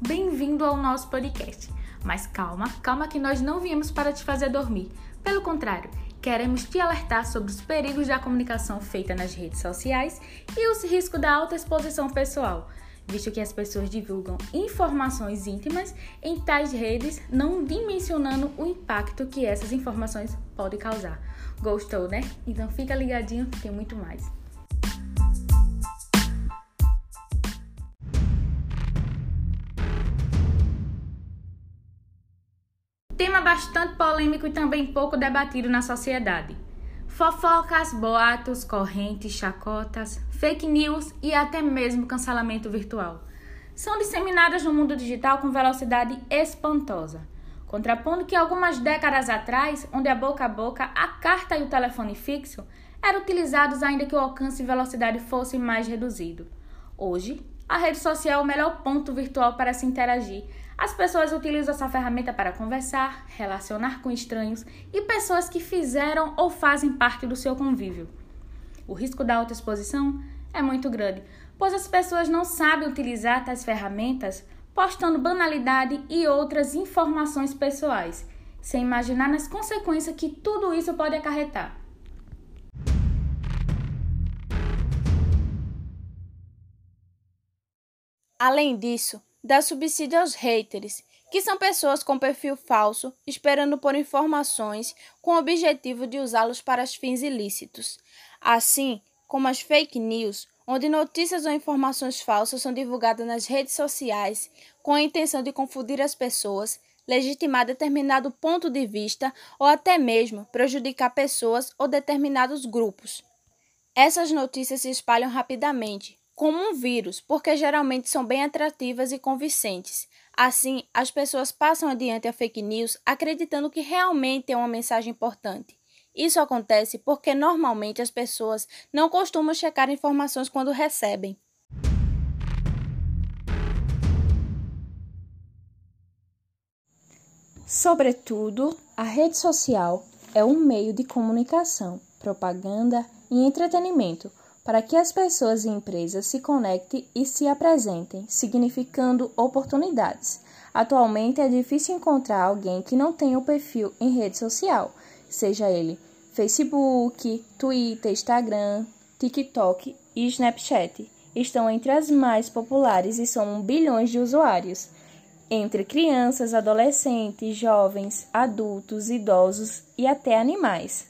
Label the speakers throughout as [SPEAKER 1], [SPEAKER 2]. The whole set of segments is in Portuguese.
[SPEAKER 1] bem-vindo ao nosso podcast. Mas calma, calma que nós não viemos para te fazer dormir. Pelo contrário, queremos te alertar sobre os perigos da comunicação feita nas redes sociais e os riscos da alta exposição pessoal, visto que as pessoas divulgam informações íntimas em tais redes, não dimensionando o impacto que essas informações podem causar. Gostou, né? Então fica ligadinho, tem muito mais. Bastante polêmico e também pouco debatido na sociedade. Fofocas, boatos, correntes, chacotas, fake news e até mesmo cancelamento virtual são disseminadas no mundo digital com velocidade espantosa, contrapondo que algumas décadas atrás, onde a boca a boca, a carta e o telefone fixo eram utilizados ainda que o alcance e velocidade fosse mais reduzido. Hoje, a rede social é o melhor ponto virtual para se interagir. As pessoas utilizam essa ferramenta para conversar, relacionar com estranhos e pessoas que fizeram ou fazem parte do seu convívio. O risco da autoexposição é muito grande, pois as pessoas não sabem utilizar tais ferramentas, postando banalidade e outras informações pessoais, sem imaginar nas consequências que tudo isso pode acarretar.
[SPEAKER 2] Além disso, dá subsídio aos haters, que são pessoas com perfil falso esperando por informações com o objetivo de usá-los para fins ilícitos, assim como as fake news, onde notícias ou informações falsas são divulgadas nas redes sociais com a intenção de confundir as pessoas, legitimar determinado ponto de vista ou até mesmo prejudicar pessoas ou determinados grupos. Essas notícias se espalham rapidamente, como um vírus, porque geralmente são bem atrativas e convincentes. Assim, as pessoas passam adiante a fake news acreditando que realmente é uma mensagem importante. Isso acontece porque normalmente as pessoas não costumam checar informações quando recebem. Sobretudo, a rede social é um meio de comunicação, propaganda e entretenimento para que as pessoas e empresas se conectem e se apresentem, significando oportunidades. Atualmente é difícil encontrar alguém que não tenha o um perfil em rede social, seja ele Facebook, Twitter, Instagram, TikTok e Snapchat. Estão entre as mais populares e somam bilhões de usuários. Entre crianças, adolescentes, jovens, adultos, idosos e até animais.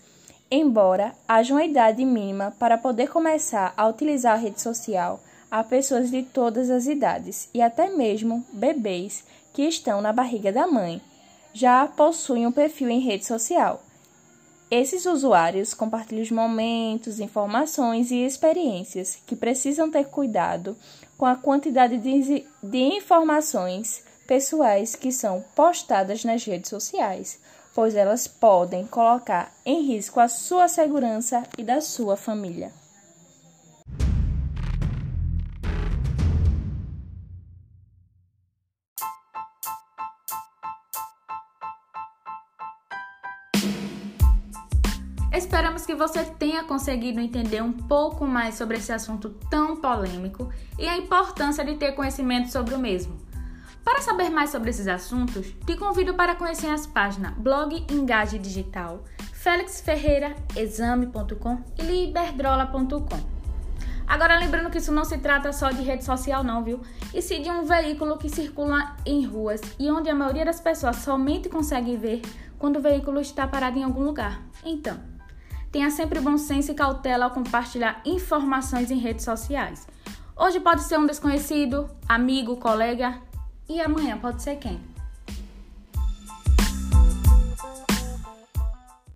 [SPEAKER 2] Embora haja uma idade mínima para poder começar a utilizar a rede social, há pessoas de todas as idades e até mesmo bebês que estão na barriga da mãe já possuem um perfil em rede social. Esses usuários compartilham os momentos, informações e experiências que precisam ter cuidado com a quantidade de, de informações pessoais que são postadas nas redes sociais pois elas podem colocar em risco a sua segurança e da sua família.
[SPEAKER 1] Esperamos que você tenha conseguido entender um pouco mais sobre esse assunto tão polêmico e a importância de ter conhecimento sobre o mesmo. Para saber mais sobre esses assuntos, te convido para conhecer as páginas Blog Engaje Digital, Félix Ferreira, Exame.com e Liberdrola.com. Agora lembrando que isso não se trata só de rede social não, viu? E sim de um veículo que circula em ruas e onde a maioria das pessoas somente consegue ver quando o veículo está parado em algum lugar. Então, tenha sempre bom senso e cautela ao compartilhar informações em redes sociais. Hoje pode ser um desconhecido, amigo, colega, e amanhã pode ser quem?